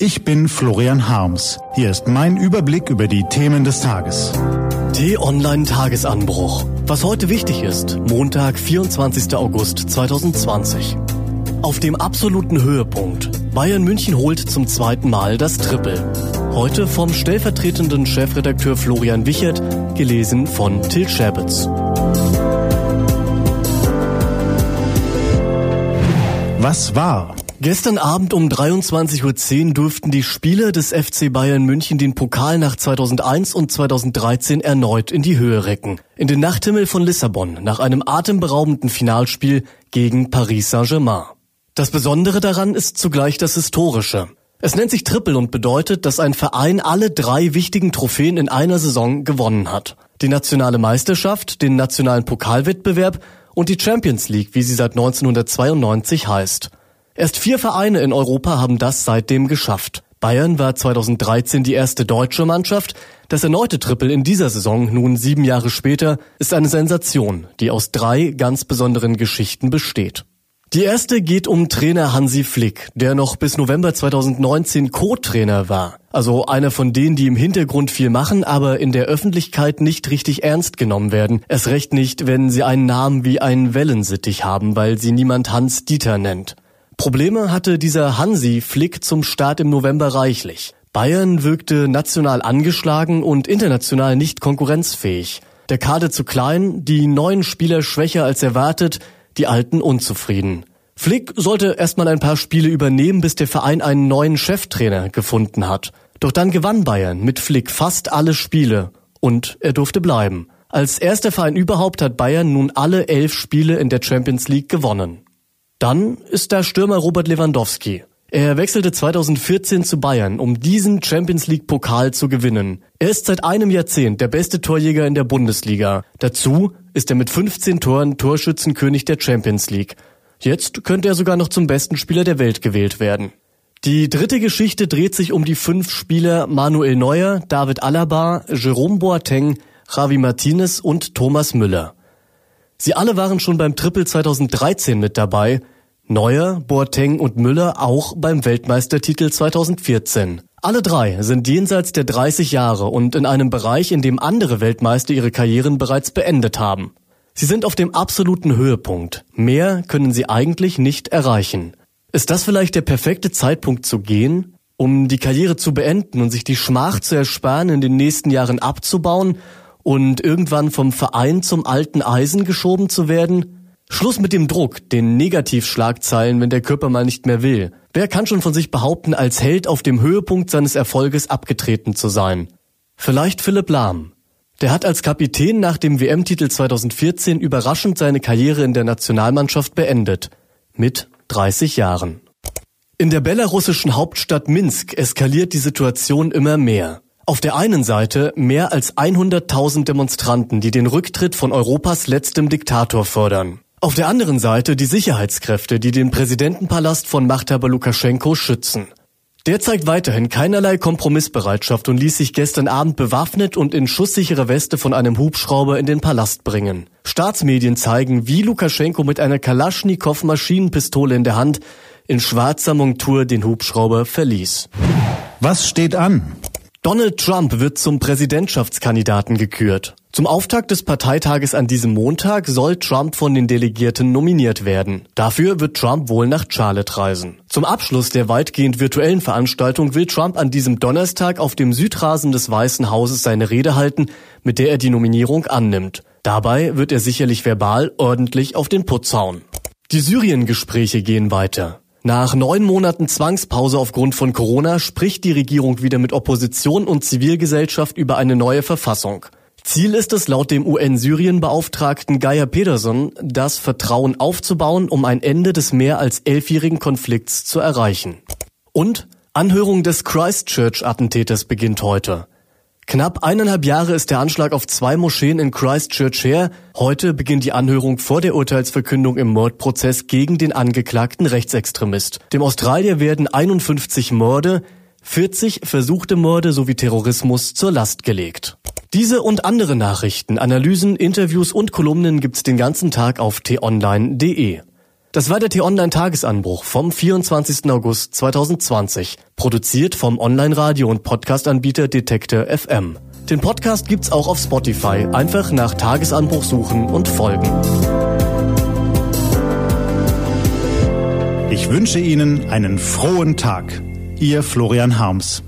Ich bin Florian Harms. Hier ist mein Überblick über die Themen des Tages. T-Online Tagesanbruch. Was heute wichtig ist. Montag, 24. August 2020. Auf dem absoluten Höhepunkt. Bayern München holt zum zweiten Mal das Triple. Heute vom stellvertretenden Chefredakteur Florian Wichert, gelesen von Till Scherbitz. Was war? Gestern Abend um 23.10 Uhr durften die Spieler des FC Bayern München den Pokal nach 2001 und 2013 erneut in die Höhe recken. In den Nachthimmel von Lissabon nach einem atemberaubenden Finalspiel gegen Paris Saint-Germain. Das Besondere daran ist zugleich das Historische. Es nennt sich Triple und bedeutet, dass ein Verein alle drei wichtigen Trophäen in einer Saison gewonnen hat. Die nationale Meisterschaft, den nationalen Pokalwettbewerb und die Champions League, wie sie seit 1992 heißt. Erst vier Vereine in Europa haben das seitdem geschafft. Bayern war 2013 die erste deutsche Mannschaft. Das erneute Triple in dieser Saison, nun sieben Jahre später, ist eine Sensation, die aus drei ganz besonderen Geschichten besteht. Die erste geht um Trainer Hansi Flick, der noch bis November 2019 Co-Trainer war. Also einer von denen, die im Hintergrund viel machen, aber in der Öffentlichkeit nicht richtig ernst genommen werden. Erst recht nicht, wenn sie einen Namen wie einen Wellensittich haben, weil sie niemand Hans Dieter nennt. Probleme hatte dieser Hansi Flick zum Start im November reichlich. Bayern wirkte national angeschlagen und international nicht konkurrenzfähig. Der Kader zu klein, die neuen Spieler schwächer als erwartet, die alten unzufrieden. Flick sollte erstmal ein paar Spiele übernehmen, bis der Verein einen neuen Cheftrainer gefunden hat. Doch dann gewann Bayern mit Flick fast alle Spiele und er durfte bleiben. Als erster Verein überhaupt hat Bayern nun alle elf Spiele in der Champions League gewonnen. Dann ist da Stürmer Robert Lewandowski. Er wechselte 2014 zu Bayern, um diesen Champions League Pokal zu gewinnen. Er ist seit einem Jahrzehnt der beste Torjäger in der Bundesliga. Dazu ist er mit 15 Toren Torschützenkönig der Champions League. Jetzt könnte er sogar noch zum besten Spieler der Welt gewählt werden. Die dritte Geschichte dreht sich um die fünf Spieler Manuel Neuer, David Alaba, Jerome Boateng, Javi Martinez und Thomas Müller. Sie alle waren schon beim Triple 2013 mit dabei, Neuer, Boateng und Müller auch beim Weltmeistertitel 2014. Alle drei sind jenseits der 30 Jahre und in einem Bereich, in dem andere Weltmeister ihre Karrieren bereits beendet haben. Sie sind auf dem absoluten Höhepunkt. Mehr können sie eigentlich nicht erreichen. Ist das vielleicht der perfekte Zeitpunkt zu gehen? Um die Karriere zu beenden und sich die Schmach zu ersparen, in den nächsten Jahren abzubauen und irgendwann vom Verein zum alten Eisen geschoben zu werden? Schluss mit dem Druck, den Negativschlagzeilen, wenn der Körper mal nicht mehr will. Wer kann schon von sich behaupten, als Held auf dem Höhepunkt seines Erfolges abgetreten zu sein? Vielleicht Philipp Lahm. Der hat als Kapitän nach dem WM-Titel 2014 überraschend seine Karriere in der Nationalmannschaft beendet. Mit 30 Jahren. In der belarussischen Hauptstadt Minsk eskaliert die Situation immer mehr. Auf der einen Seite mehr als 100.000 Demonstranten, die den Rücktritt von Europas letztem Diktator fordern. Auf der anderen Seite die Sicherheitskräfte, die den Präsidentenpalast von Machthaber Lukaschenko schützen. Der zeigt weiterhin keinerlei Kompromissbereitschaft und ließ sich gestern Abend bewaffnet und in schusssichere Weste von einem Hubschrauber in den Palast bringen. Staatsmedien zeigen, wie Lukaschenko mit einer Kalaschnikow-Maschinenpistole in der Hand in schwarzer Montur den Hubschrauber verließ. Was steht an? Donald Trump wird zum Präsidentschaftskandidaten gekürt. Zum Auftakt des Parteitages an diesem Montag soll Trump von den Delegierten nominiert werden. Dafür wird Trump wohl nach Charlotte reisen. Zum Abschluss der weitgehend virtuellen Veranstaltung will Trump an diesem Donnerstag auf dem Südrasen des Weißen Hauses seine Rede halten, mit der er die Nominierung annimmt. Dabei wird er sicherlich verbal ordentlich auf den Putz hauen. Die Syrien-Gespräche gehen weiter. Nach neun Monaten Zwangspause aufgrund von Corona spricht die Regierung wieder mit Opposition und Zivilgesellschaft über eine neue Verfassung. Ziel ist es laut dem UN-Syrien-Beauftragten Geir Pedersen, das Vertrauen aufzubauen, um ein Ende des mehr als elfjährigen Konflikts zu erreichen. Und Anhörung des Christchurch-Attentäters beginnt heute. Knapp eineinhalb Jahre ist der Anschlag auf zwei Moscheen in Christchurch her. Heute beginnt die Anhörung vor der Urteilsverkündung im Mordprozess gegen den angeklagten Rechtsextremist. Dem Australier werden 51 Morde, 40 versuchte Morde sowie Terrorismus zur Last gelegt. Diese und andere Nachrichten, Analysen, Interviews und Kolumnen gibt's den ganzen Tag auf t-online.de. Das war der T-Online-Tagesanbruch vom 24. August 2020. Produziert vom Online-Radio- und Podcast-Anbieter Detektor FM. Den Podcast gibt's auch auf Spotify. Einfach nach Tagesanbruch suchen und folgen. Ich wünsche Ihnen einen frohen Tag. Ihr Florian Harms.